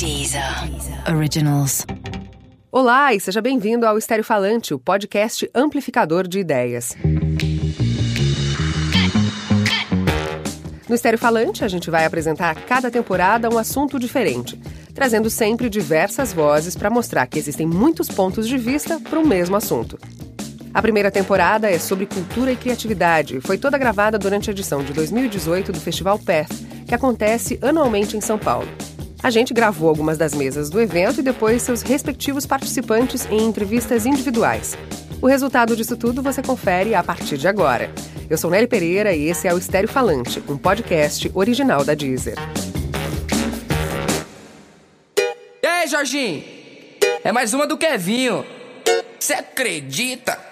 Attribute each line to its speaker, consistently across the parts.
Speaker 1: Deezer Originals.
Speaker 2: Olá e seja bem-vindo ao Estéreo Falante, o podcast amplificador de ideias. No Estéreo Falante, a gente vai apresentar a cada temporada um assunto diferente, trazendo sempre diversas vozes para mostrar que existem muitos pontos de vista para o mesmo assunto. A primeira temporada é sobre cultura e criatividade foi toda gravada durante a edição de 2018 do Festival Path, que acontece anualmente em São Paulo. A gente gravou algumas das mesas do evento e depois seus respectivos participantes em entrevistas individuais. O resultado disso tudo você confere a partir de agora. Eu sou Nelly Pereira e esse é o Estéreo Falante, um podcast original da Deezer.
Speaker 3: E aí, Jorginho? É mais uma do Kevinho. Você acredita?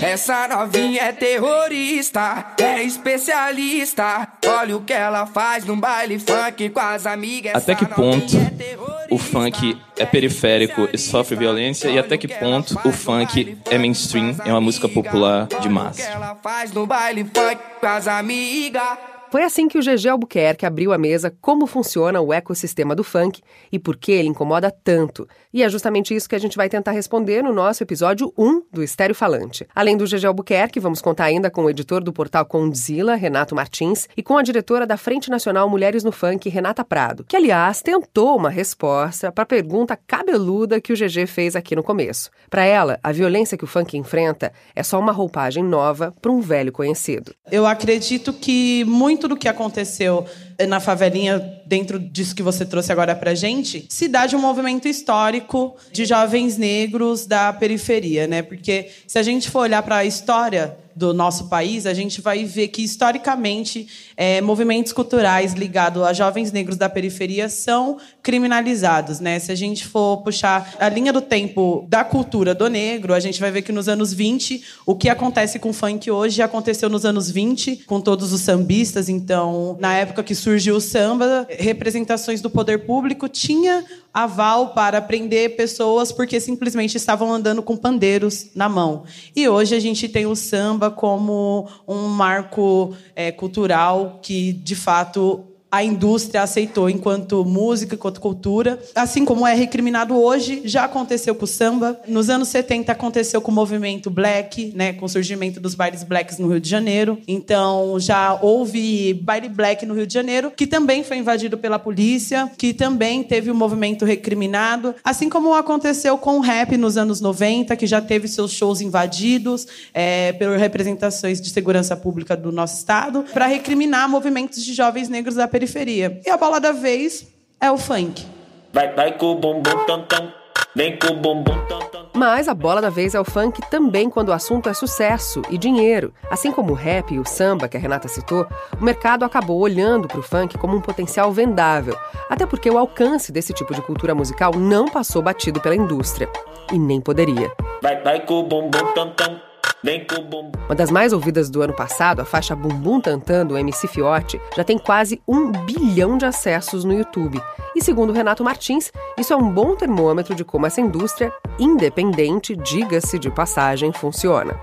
Speaker 3: Essa novinha é terrorista, é especialista. Olha o que ela faz num baile funk com as amigas.
Speaker 4: Até que ponto
Speaker 3: é
Speaker 4: o funk é periférico e sofre violência e até que ponto o funk é mainstream, é uma música popular de
Speaker 3: Olha o que
Speaker 4: massa.
Speaker 3: ela faz no baile funk com as amigas.
Speaker 2: Foi assim que o GG Albuquerque abriu a mesa como funciona o ecossistema do funk e por que ele incomoda tanto. E é justamente isso que a gente vai tentar responder no nosso episódio 1 do Estéreo Falante. Além do GG Albuquerque, vamos contar ainda com o editor do portal Condzilla, Renato Martins, e com a diretora da Frente Nacional Mulheres no Funk, Renata Prado, que, aliás, tentou uma resposta para a pergunta cabeluda que o GG fez aqui no começo. Para ela, a violência que o funk enfrenta é só uma roupagem nova para um velho conhecido.
Speaker 5: Eu acredito que muito do que aconteceu na favelinha, dentro disso que você trouxe agora pra gente, se dá de um movimento histórico de jovens negros da periferia, né? Porque se a gente for olhar para a história do nosso país, a gente vai ver que, historicamente, eh, movimentos culturais ligados a jovens negros da periferia são criminalizados. Né? Se a gente for puxar a linha do tempo da cultura do negro, a gente vai ver que nos anos 20, o que acontece com o funk hoje aconteceu nos anos 20, com todos os sambistas. Então, na época que surgiu o samba, representações do poder público tinha aval para prender pessoas porque simplesmente estavam andando com pandeiros na mão. E hoje a gente tem o samba como um marco eh, cultural que, de fato, a indústria aceitou enquanto música, enquanto cultura. Assim como é recriminado hoje, já aconteceu com o samba. Nos anos 70 aconteceu com o movimento black, né, com o surgimento dos bailes blacks no Rio de Janeiro. Então já houve baile black no Rio de Janeiro, que também foi invadido pela polícia, que também teve o movimento recriminado, assim como aconteceu com o rap nos anos 90, que já teve seus shows invadidos é, por representações de segurança pública do nosso estado, para recriminar movimentos de jovens negros da periferia. E a bola da vez é o funk.
Speaker 6: Vai, vai com o bumbum tam tam, vem com o bumbum tam tam.
Speaker 2: Mas a bola da vez é o funk também quando o assunto é sucesso e dinheiro. Assim como o rap e o samba que a Renata citou, o mercado acabou olhando para o funk como um potencial vendável. Até porque o alcance desse tipo de cultura musical não passou batido pela indústria. E nem poderia.
Speaker 6: Vai, vai com o bumbum tam tam, com.
Speaker 2: Uma das mais ouvidas do ano passado, a faixa Bumbum Tantan do MC Fiote, já tem quase um bilhão de acessos no YouTube. E segundo Renato Martins, isso é um bom termômetro de como essa indústria, independente, diga-se de passagem, funciona.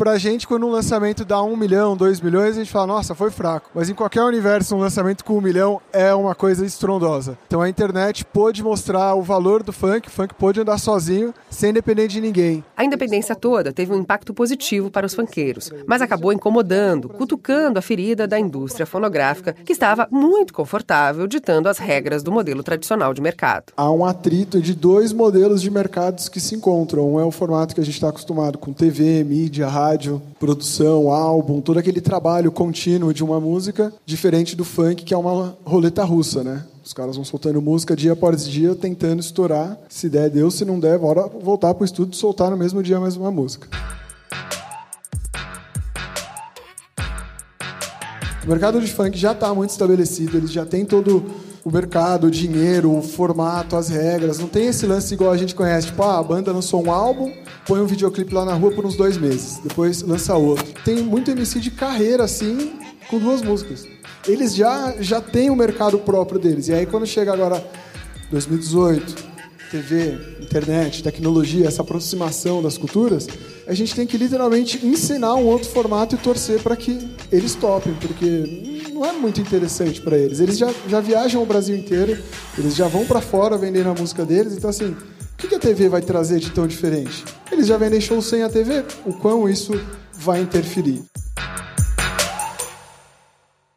Speaker 7: Pra gente, quando um lançamento dá um milhão, dois milhões, a gente fala, nossa, foi fraco. Mas em qualquer universo, um lançamento com um milhão é uma coisa estrondosa. Então a internet pôde mostrar o valor do funk, o funk pôde andar sozinho, sem depender de ninguém.
Speaker 2: A independência toda teve um impacto positivo para os funkeiros, mas acabou incomodando, cutucando a ferida da indústria fonográfica, que estava muito confortável ditando as regras do modelo tradicional de mercado.
Speaker 7: Há um atrito de dois modelos de mercados que se encontram. Um é o formato que a gente está acostumado com TV, mídia, rádio, produção, álbum, todo aquele trabalho contínuo de uma música, diferente do funk, que é uma roleta russa, né? Os caras vão soltando música dia após dia, tentando estourar. Se der, deu. Se não der, bora voltar pro estúdio e soltar no mesmo dia mais uma música. O mercado de funk já está muito estabelecido, ele já tem todo o mercado, o dinheiro, o formato, as regras. Não tem esse lance igual a gente conhece, tipo, ah, a banda lançou um álbum, põe um videoclipe lá na rua por uns dois meses, depois lança outro. Tem muito MC de carreira, assim, com duas músicas. Eles já, já têm o mercado próprio deles. E aí, quando chega agora 2018, TV, internet, tecnologia, essa aproximação das culturas, a gente tem que literalmente ensinar um outro formato e torcer para que eles topem, porque não é muito interessante para eles. Eles já, já viajam o Brasil inteiro, eles já vão para fora vendendo a música deles, então assim, o que a TV vai trazer de tão diferente? Eles já vendem show sem a TV, o quão isso vai interferir?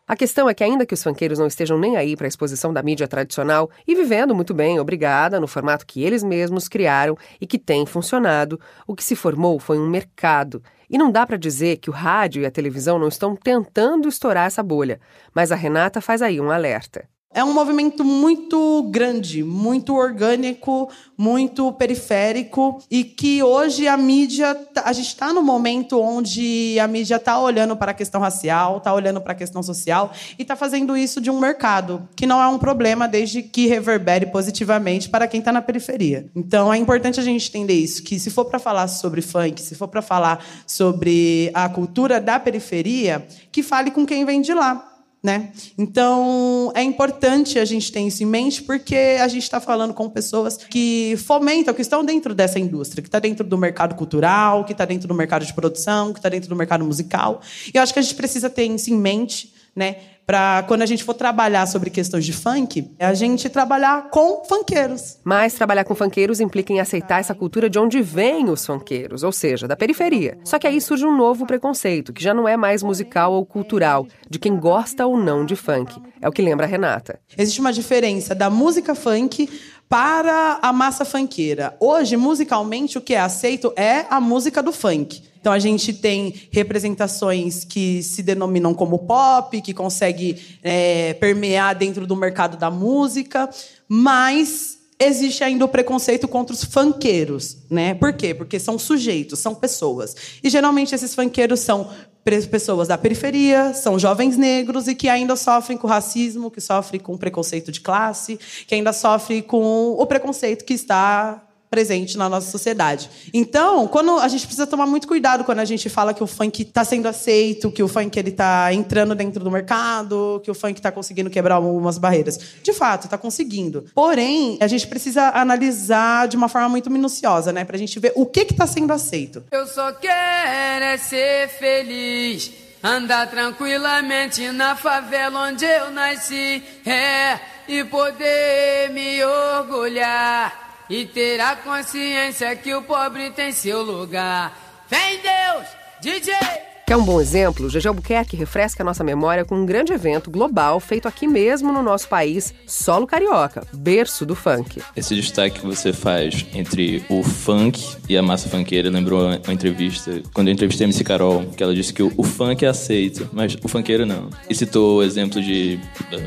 Speaker 2: A questão é que, ainda que os funkeiros não estejam nem aí para a exposição da mídia tradicional e vivendo muito bem, obrigada, no formato que eles mesmos criaram e que tem funcionado, o que se formou foi um mercado. E não dá para dizer que o rádio e a televisão não estão tentando estourar essa bolha, mas a Renata faz aí um alerta.
Speaker 5: É um movimento muito grande, muito orgânico, muito periférico e que hoje a mídia, tá, a gente está no momento onde a mídia está olhando para a questão racial, está olhando para a questão social e está fazendo isso de um mercado, que não é um problema desde que reverbere positivamente para quem está na periferia. Então é importante a gente entender isso, que se for para falar sobre funk, se for para falar sobre a cultura da periferia, que fale com quem vem de lá né? Então, é importante a gente ter isso em mente, porque a gente está falando com pessoas que fomentam, que estão dentro dessa indústria, que está dentro do mercado cultural, que está dentro do mercado de produção, que está dentro do mercado musical. E eu acho que a gente precisa ter isso em mente, né? Para quando a gente for trabalhar sobre questões de funk, a gente trabalhar com funkeiros.
Speaker 2: Mas trabalhar com funkeiros implica em aceitar essa cultura de onde vêm os funkeiros, ou seja, da periferia. Só que aí surge um novo preconceito, que já não é mais musical ou cultural, de quem gosta ou não de funk. É o que lembra a Renata.
Speaker 5: Existe uma diferença da música funk para a massa funkeira. Hoje, musicalmente, o que é aceito é a música do funk. Então a gente tem representações que se denominam como pop, que consegue é, permear dentro do mercado da música, mas existe ainda o preconceito contra os funkeiros, né? Por quê? Porque são sujeitos, são pessoas. E geralmente esses funkeiros são pessoas da periferia, são jovens negros e que ainda sofrem com racismo, que sofrem com preconceito de classe, que ainda sofrem com o preconceito que está presente na nossa sociedade. Então, quando a gente precisa tomar muito cuidado quando a gente fala que o funk está sendo aceito, que o funk ele está entrando dentro do mercado, que o funk está conseguindo quebrar algumas barreiras. De fato, está conseguindo. Porém, a gente precisa analisar de uma forma muito minuciosa, né, para a gente ver o que está sendo aceito.
Speaker 3: Eu só quero é ser feliz. Andar tranquilamente na favela onde eu nasci, é, e poder me orgulhar e ter a consciência que o pobre tem seu lugar. Vem Deus, DJ!
Speaker 2: Quer um bom exemplo? GG Albuquerque refresca a nossa memória com um grande evento global feito aqui mesmo no nosso país, Solo Carioca, berço do funk.
Speaker 4: Esse destaque que você faz entre o funk e a massa funkeira lembrou uma entrevista, quando eu entrevistei a MC Carol, que ela disse que o, o funk é aceito, mas o funkeiro não. E citou o exemplo de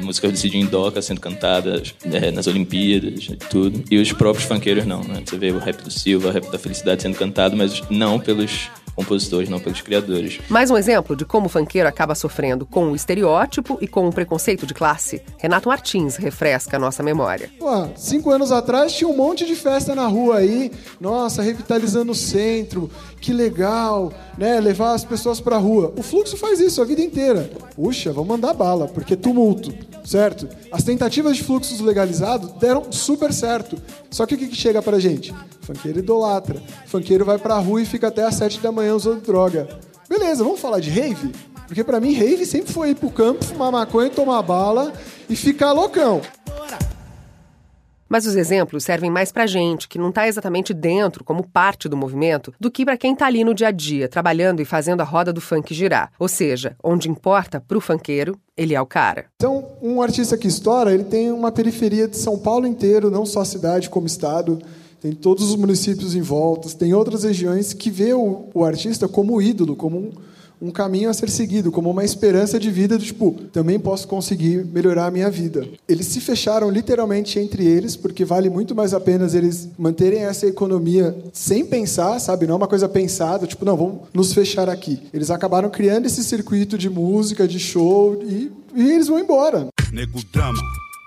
Speaker 4: músicas do Cidinho Doca sendo cantadas é, nas Olimpíadas e tudo, e os próprios funkeiros não, né? Você vê o rap do Silva, o rap da Felicidade sendo cantado, mas não pelos compositores, não pelos criadores.
Speaker 2: Mais um exemplo de como o funkeiro acaba sofrendo com o estereótipo e com o preconceito de classe. Renato Martins refresca a nossa memória.
Speaker 7: Pô, cinco anos atrás tinha um monte de festa na rua aí, nossa, revitalizando o centro, que legal, né? Levar as pessoas pra rua. O fluxo faz isso a vida inteira. Puxa, vamos mandar bala, porque tumulto, certo? As tentativas de fluxos legalizados deram super certo. Só que o que chega pra gente? Funkeiro idolatra. Funkeiro vai pra rua e fica até às sete da manhã usando droga. Beleza, vamos falar de rave? Porque para mim, rave sempre foi ir pro campo, fumar maconha, tomar bala e ficar loucão.
Speaker 2: Mas os exemplos servem mais pra gente, que não tá exatamente dentro, como parte do movimento, do que para quem tá ali no dia a dia, trabalhando e fazendo a roda do funk girar. Ou seja, onde importa pro funkeiro, ele é o cara.
Speaker 7: Então, um artista que estoura, ele tem uma periferia de São Paulo inteiro, não só a cidade como estado tem todos os municípios em volta, tem outras regiões que vê o, o artista como ídolo, como um, um, caminho a ser seguido, como uma esperança de vida do tipo, também posso conseguir melhorar a minha vida. Eles se fecharam literalmente entre eles, porque vale muito mais a pena eles manterem essa economia sem pensar, sabe? Não é uma coisa pensada, tipo, não, vamos nos fechar aqui. Eles acabaram criando esse circuito de música, de show e, e eles vão embora. Nego drama,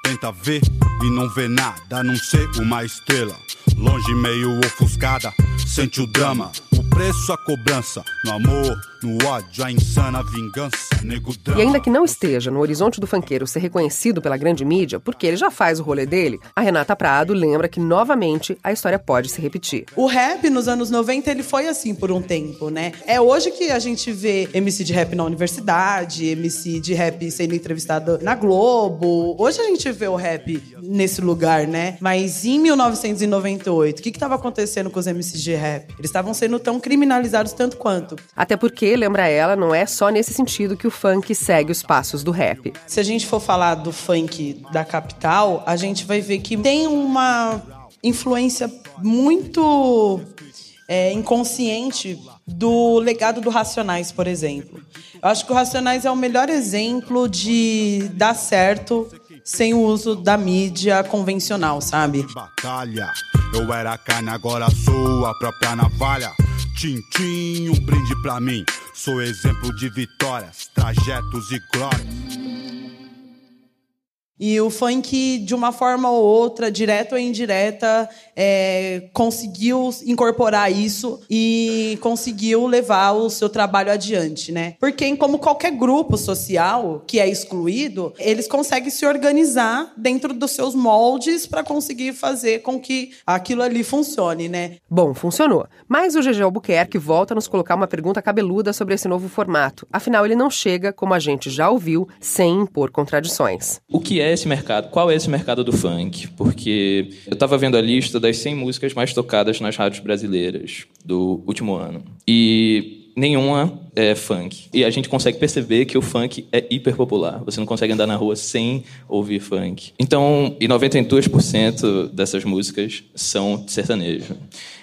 Speaker 7: tenta ver e não vê nada, a não ser uma estrela. Longe, meio ofuscada, sente o drama.
Speaker 8: Preço a cobrança. No amor, no ódio, a insana vingança. Nego
Speaker 2: E ainda que não esteja no horizonte do funkeiro ser reconhecido pela grande mídia, porque ele já faz o rolê dele, a Renata Prado lembra que novamente a história pode se repetir.
Speaker 5: O rap nos anos 90 ele foi assim por um tempo, né? É hoje que a gente vê MC de rap na universidade, MC de rap sendo entrevistado na Globo. Hoje a gente vê o rap nesse lugar, né? Mas em 1998, o que estava acontecendo com os MCs de rap? Eles estavam sendo tão criminalizados tanto quanto.
Speaker 2: Até porque, lembra ela, não é só nesse sentido que o funk segue os passos do rap.
Speaker 5: Se a gente for falar do funk da capital, a gente vai ver que tem uma influência muito é, inconsciente do legado do Racionais, por exemplo. Eu acho que o Racionais é o melhor exemplo de dar certo sem o uso da mídia convencional, sabe?
Speaker 8: Batalha, eu era carne, agora sou a própria navalha. Tintim, um brinde pra mim. Sou exemplo de vitórias, trajetos e glórias.
Speaker 5: E o funk, de uma forma ou outra, direta ou indireta, é, conseguiu incorporar isso e conseguiu levar o seu trabalho adiante, né? Porque, como qualquer grupo social que é excluído, eles conseguem se organizar dentro dos seus moldes para conseguir fazer com que aquilo ali funcione, né?
Speaker 2: Bom, funcionou. Mas o GG Albuquerque volta a nos colocar uma pergunta cabeluda sobre esse novo formato. Afinal, ele não chega, como a gente já ouviu, sem impor contradições.
Speaker 4: O que é esse mercado? Qual é esse mercado do funk? Porque eu estava vendo a lista das 100 músicas mais tocadas nas rádios brasileiras do último ano. E nenhuma é funk. E a gente consegue perceber que o funk é hiper popular. Você não consegue andar na rua sem ouvir funk. Então, e 92% dessas músicas são sertanejo.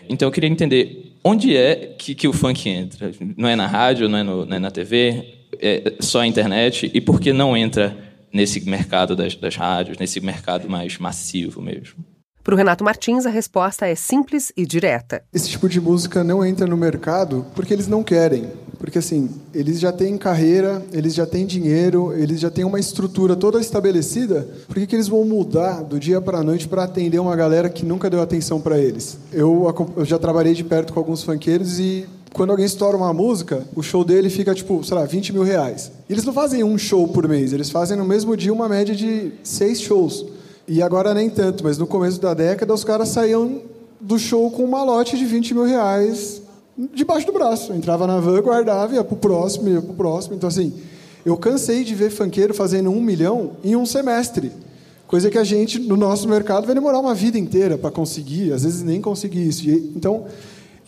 Speaker 4: Então eu queria entender onde é que, que o funk entra. Não é na rádio, não é, no, não é na TV, é só a internet. E por que não entra nesse mercado das, das rádios, nesse mercado mais massivo mesmo?
Speaker 2: Para o Renato Martins, a resposta é simples e direta.
Speaker 7: Esse tipo de música não entra no mercado porque eles não querem. Porque, assim, eles já têm carreira, eles já têm dinheiro, eles já têm uma estrutura toda estabelecida. Por que, que eles vão mudar do dia para a noite para atender uma galera que nunca deu atenção para eles? Eu, eu já trabalhei de perto com alguns funkeiros e quando alguém estoura uma música, o show dele fica, tipo, sei lá, 20 mil reais. E eles não fazem um show por mês, eles fazem no mesmo dia uma média de seis shows. E agora nem tanto, mas no começo da década os caras saíam do show com um malote de 20 mil reais debaixo do braço. Entrava na van, guardava, ia pro próximo, ia pro próximo. Então, assim, eu cansei de ver funkeiro fazendo um milhão em um semestre. Coisa que a gente, no nosso mercado, vai demorar uma vida inteira para conseguir, às vezes nem conseguir isso. E, então,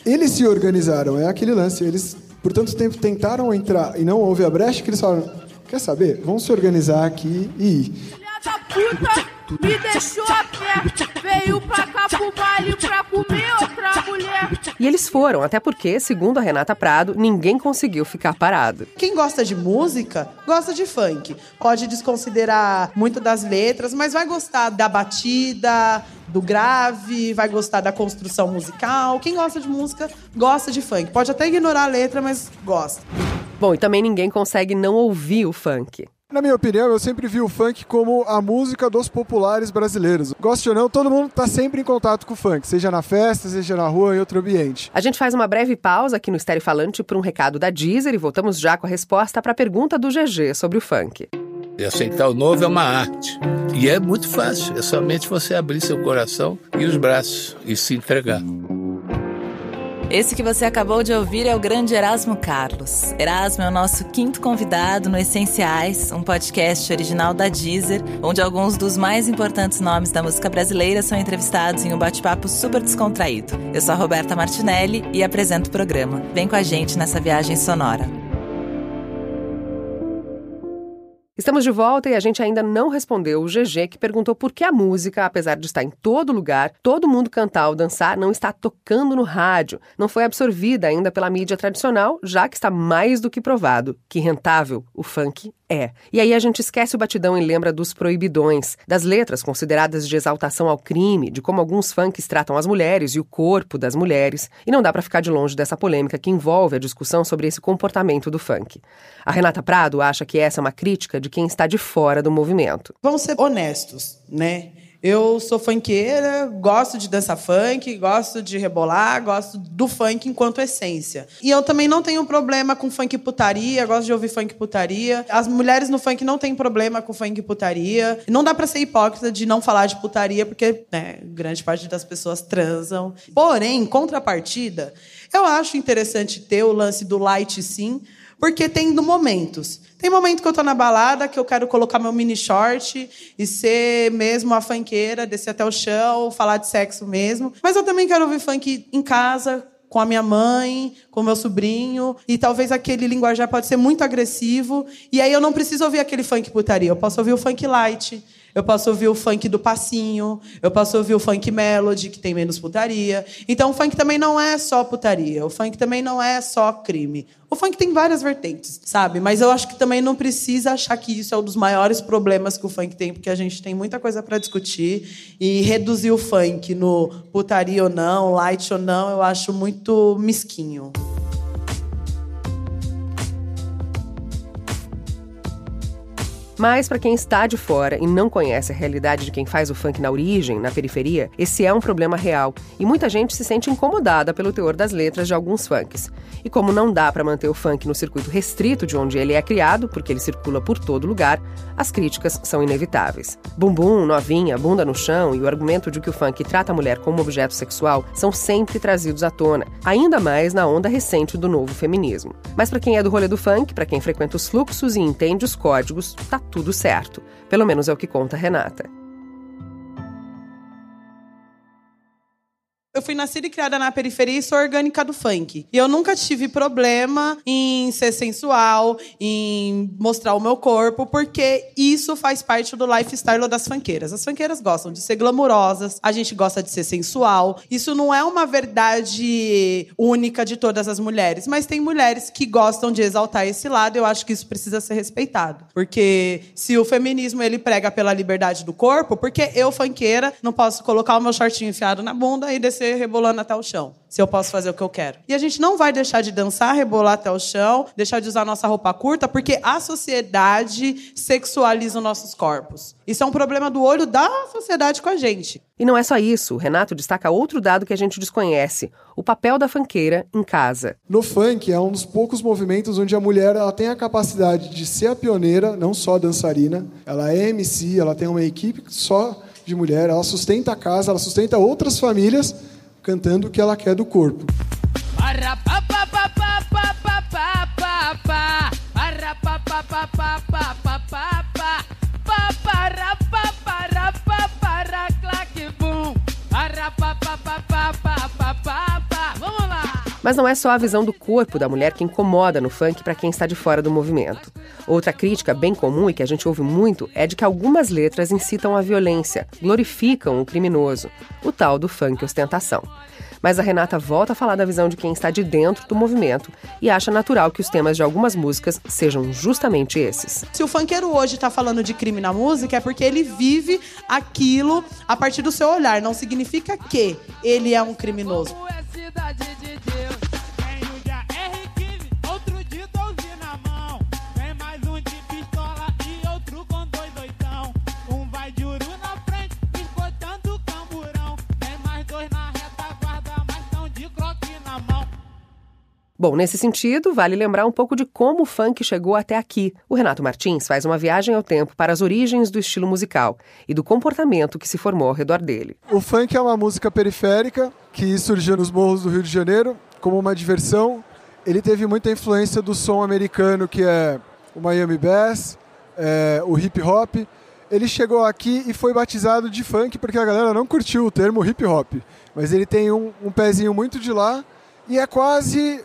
Speaker 7: eles se organizaram, é aquele lance. Eles, por tanto tempo, tentaram entrar e não houve a brecha que eles falaram: quer saber? Vamos se organizar aqui e ir.
Speaker 9: Me deixou a pé, veio pra cá pro baile pra comer outra mulher.
Speaker 2: E eles foram, até porque, segundo a Renata Prado, ninguém conseguiu ficar parado.
Speaker 5: Quem gosta de música, gosta de funk. Pode desconsiderar muito das letras, mas vai gostar da batida, do grave, vai gostar da construção musical. Quem gosta de música, gosta de funk. Pode até ignorar a letra, mas gosta.
Speaker 2: Bom, e também ninguém consegue não ouvir o funk.
Speaker 7: Na minha opinião, eu sempre vi o funk como a música dos populares brasileiros. Goste ou não, todo mundo está sempre em contato com o funk, seja na festa, seja na rua, em outro ambiente.
Speaker 2: A gente faz uma breve pausa aqui no Estéreo Falante para um recado da Deezer e voltamos já com a resposta para a pergunta do GG sobre o funk.
Speaker 10: E aceitar o novo é uma arte. E é muito fácil, é somente você abrir seu coração e os braços e se entregar.
Speaker 1: Esse que você acabou de ouvir é o grande Erasmo Carlos. Erasmo é o nosso quinto convidado no Essenciais, um podcast original da Deezer, onde alguns dos mais importantes nomes da música brasileira são entrevistados em um bate-papo super descontraído. Eu sou a Roberta Martinelli e apresento o programa. Vem com a gente nessa viagem sonora.
Speaker 2: Estamos de volta e a gente ainda não respondeu o GG que perguntou por que a música, apesar de estar em todo lugar, todo mundo cantar ou dançar, não está tocando no rádio, não foi absorvida ainda pela mídia tradicional, já que está mais do que provado que rentável o funk é. E aí a gente esquece o batidão e lembra dos proibidões, das letras consideradas de exaltação ao crime, de como alguns funks tratam as mulheres e o corpo das mulheres. E não dá para ficar de longe dessa polêmica que envolve a discussão sobre esse comportamento do funk. A Renata Prado acha que essa é uma crítica de quem está de fora do movimento.
Speaker 5: Vamos ser honestos, né? Eu sou funkeira, gosto de dançar funk, gosto de rebolar, gosto do funk enquanto essência. E eu também não tenho problema com funk putaria, gosto de ouvir funk putaria. As mulheres no funk não têm problema com funk putaria. Não dá pra ser hipócrita de não falar de putaria, porque né, grande parte das pessoas transam. Porém, em contrapartida, eu acho interessante ter o lance do light sim, porque tem momentos. Tem momento que eu tô na balada, que eu quero colocar meu mini short e ser mesmo a funkeira, descer até o chão, falar de sexo mesmo. Mas eu também quero ouvir funk em casa, com a minha mãe, com meu sobrinho, e talvez aquele linguajar pode ser muito agressivo, e aí eu não preciso ouvir aquele funk putaria, eu posso ouvir o funk light, eu posso ouvir o funk do passinho, eu posso ouvir o funk melody, que tem menos putaria. Então o funk também não é só putaria, o funk também não é só crime. O funk tem várias vertentes, sabe? Mas eu acho que também não precisa achar que isso é um dos maiores problemas que o funk tem, porque a gente tem muita coisa para discutir e reduzir o funk no putaria ou não, light ou não, eu acho muito mesquinho.
Speaker 2: Mas para quem está de fora e não conhece a realidade de quem faz o funk na origem, na periferia, esse é um problema real e muita gente se sente incomodada pelo teor das letras de alguns funks. E como não dá para manter o funk no circuito restrito de onde ele é criado, porque ele circula por todo lugar, as críticas são inevitáveis. Bumbum, novinha, bunda no chão e o argumento de que o funk trata a mulher como objeto sexual são sempre trazidos à tona, ainda mais na onda recente do novo feminismo. Mas para quem é do rolê do funk, para quem frequenta os fluxos e entende os códigos, tá tudo certo. Pelo menos é o que conta Renata.
Speaker 5: Eu fui nascida e criada na periferia e sou orgânica do funk. E eu nunca tive problema em ser sensual, em mostrar o meu corpo, porque isso faz parte do lifestyle das funkeiras. As funkeiras gostam de ser glamurosas, a gente gosta de ser sensual. Isso não é uma verdade única de todas as mulheres, mas tem mulheres que gostam de exaltar esse lado, eu acho que isso precisa ser respeitado. Porque se o feminismo ele prega pela liberdade do corpo, porque eu funkeira não posso colocar o meu shortinho enfiado na bunda e descer rebolando até o chão, se eu posso fazer o que eu quero. E a gente não vai deixar de dançar, rebolar até o chão, deixar de usar nossa roupa curta, porque a sociedade sexualiza os nossos corpos. Isso é um problema do olho da sociedade com a gente.
Speaker 2: E não é só isso. O Renato destaca outro dado que a gente desconhece: o papel da fanqueira em casa.
Speaker 7: No funk é um dos poucos movimentos onde a mulher ela tem a capacidade de ser a pioneira, não só dançarina. Ela é MC, ela tem uma equipe só de mulher, ela sustenta a casa, ela sustenta outras famílias cantando o que ela quer do corpo.
Speaker 2: Mas não é só a visão do corpo da mulher que incomoda no funk para quem está de fora do movimento. Outra crítica bem comum e que a gente ouve muito é de que algumas letras incitam a violência, glorificam o criminoso, o tal do funk ostentação. Mas a Renata volta a falar da visão de quem está de dentro do movimento e acha natural que os temas de algumas músicas sejam justamente esses.
Speaker 5: Se o funkeiro hoje está falando de crime na música, é porque ele vive aquilo a partir do seu olhar. Não significa que ele é um criminoso.
Speaker 2: Bom, nesse sentido, vale lembrar um pouco de como o funk chegou até aqui. O Renato Martins faz uma viagem ao tempo para as origens do estilo musical e do comportamento que se formou ao redor dele.
Speaker 7: O funk é uma música periférica que surgiu nos morros do Rio de Janeiro como uma diversão. Ele teve muita influência do som americano, que é o Miami Bass, é, o hip hop. Ele chegou aqui e foi batizado de funk porque a galera não curtiu o termo hip hop. Mas ele tem um, um pezinho muito de lá e é quase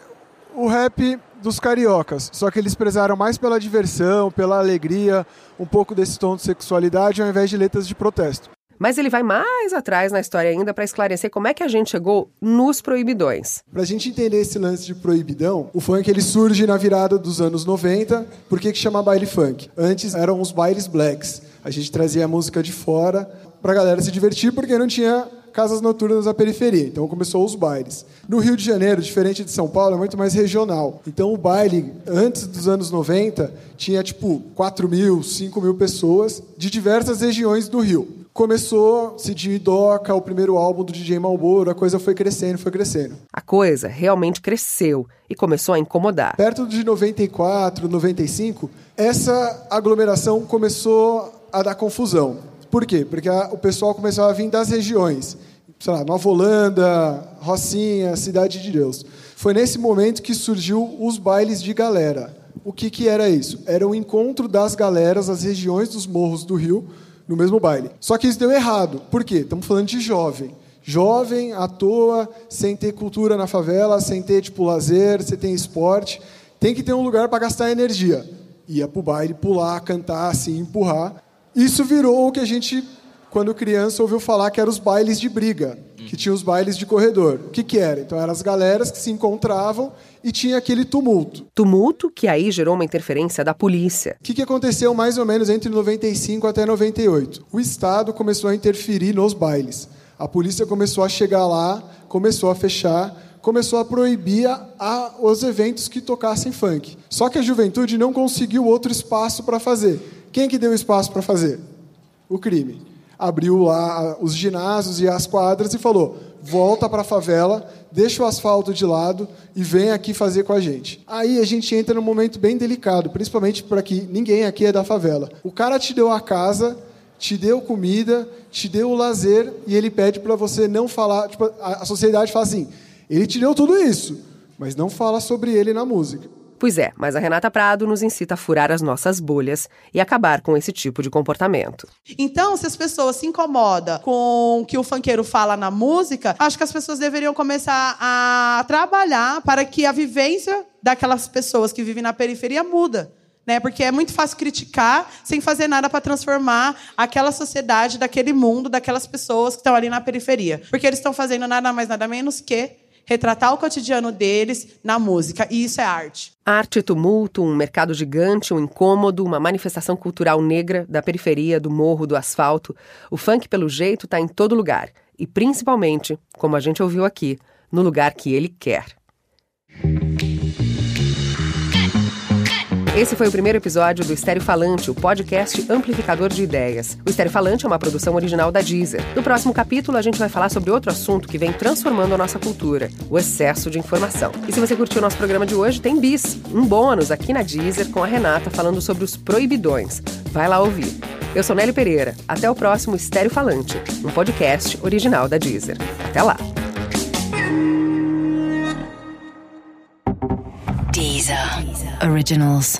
Speaker 7: o rap dos cariocas, só que eles prezaram mais pela diversão, pela alegria, um pouco desse tom de sexualidade, ao invés de letras de protesto.
Speaker 2: Mas ele vai mais atrás na história ainda para esclarecer como é que a gente chegou nos proibidões.
Speaker 7: Para a gente entender esse lance de proibidão, o funk ele surge na virada dos anos 90. Por que, que chama baile funk? Antes eram os bailes blacks. A gente trazia a música de fora para a galera se divertir porque não tinha casas noturnas na periferia. Então começou os bailes. No Rio de Janeiro, diferente de São Paulo, é muito mais regional. Então o baile, antes dos anos 90, tinha tipo 4 mil, 5 mil pessoas de diversas regiões do Rio. começou e Doca, o primeiro álbum do DJ Malboro, a coisa foi crescendo, foi crescendo.
Speaker 2: A coisa realmente cresceu e começou a incomodar.
Speaker 7: Perto de 94, 95, essa aglomeração começou a dar confusão. Por quê? Porque a, o pessoal começava a vir das regiões. Sei lá, Nova Holanda, Rocinha, Cidade de Deus. Foi nesse momento que surgiu os bailes de galera. O que, que era isso? Era o encontro das galeras, as regiões dos morros do Rio, no mesmo baile. Só que isso deu errado. Por quê? Estamos falando de jovem. Jovem, à toa, sem ter cultura na favela, sem ter tipo lazer, sem ter esporte. Tem que ter um lugar para gastar energia. Ia para o baile, pular, cantar, assim, empurrar. Isso virou o que a gente, quando criança, ouviu falar que eram os bailes de briga, que tinha os bailes de corredor. O que, que era? Então, eram as galeras que se encontravam e tinha aquele tumulto.
Speaker 2: Tumulto que aí gerou uma interferência da polícia.
Speaker 7: O que, que aconteceu mais ou menos entre 95 até 98? O Estado começou a interferir nos bailes. A polícia começou a chegar lá, começou a fechar, começou a proibir a, os eventos que tocassem funk. Só que a juventude não conseguiu outro espaço para fazer. Quem que deu espaço para fazer? O crime. Abriu lá os ginásios e as quadras e falou: volta para a favela, deixa o asfalto de lado e vem aqui fazer com a gente. Aí a gente entra num momento bem delicado, principalmente para que ninguém aqui é da favela. O cara te deu a casa, te deu comida, te deu o lazer e ele pede para você não falar. Tipo, a sociedade fala assim: ele te deu tudo isso, mas não fala sobre ele na música.
Speaker 2: Pois é, mas a Renata Prado nos incita a furar as nossas bolhas e acabar com esse tipo de comportamento.
Speaker 5: Então, se as pessoas se incomodam com o que o funkeiro fala na música, acho que as pessoas deveriam começar a trabalhar para que a vivência daquelas pessoas que vivem na periferia muda. Né? Porque é muito fácil criticar sem fazer nada para transformar aquela sociedade, daquele mundo, daquelas pessoas que estão ali na periferia. Porque eles estão fazendo nada mais, nada menos que retratar o cotidiano deles na música. E isso é arte.
Speaker 2: Arte, tumulto, um mercado gigante, um incômodo, uma manifestação cultural negra da periferia, do morro, do asfalto. O funk, pelo jeito, está em todo lugar. E principalmente, como a gente ouviu aqui, no lugar que ele quer. Esse foi o primeiro episódio do Estéreo Falante, o podcast amplificador de ideias. O Estéreo Falante é uma produção original da Deezer. No próximo capítulo, a gente vai falar sobre outro assunto que vem transformando a nossa cultura: o excesso de informação. E se você curtiu o nosso programa de hoje, tem bis, um bônus aqui na Deezer com a Renata falando sobre os proibidões. Vai lá ouvir. Eu sou Nelly Pereira. Até o próximo Estéreo Falante, um podcast original da Deezer. Até lá.
Speaker 11: Deezer. Originals.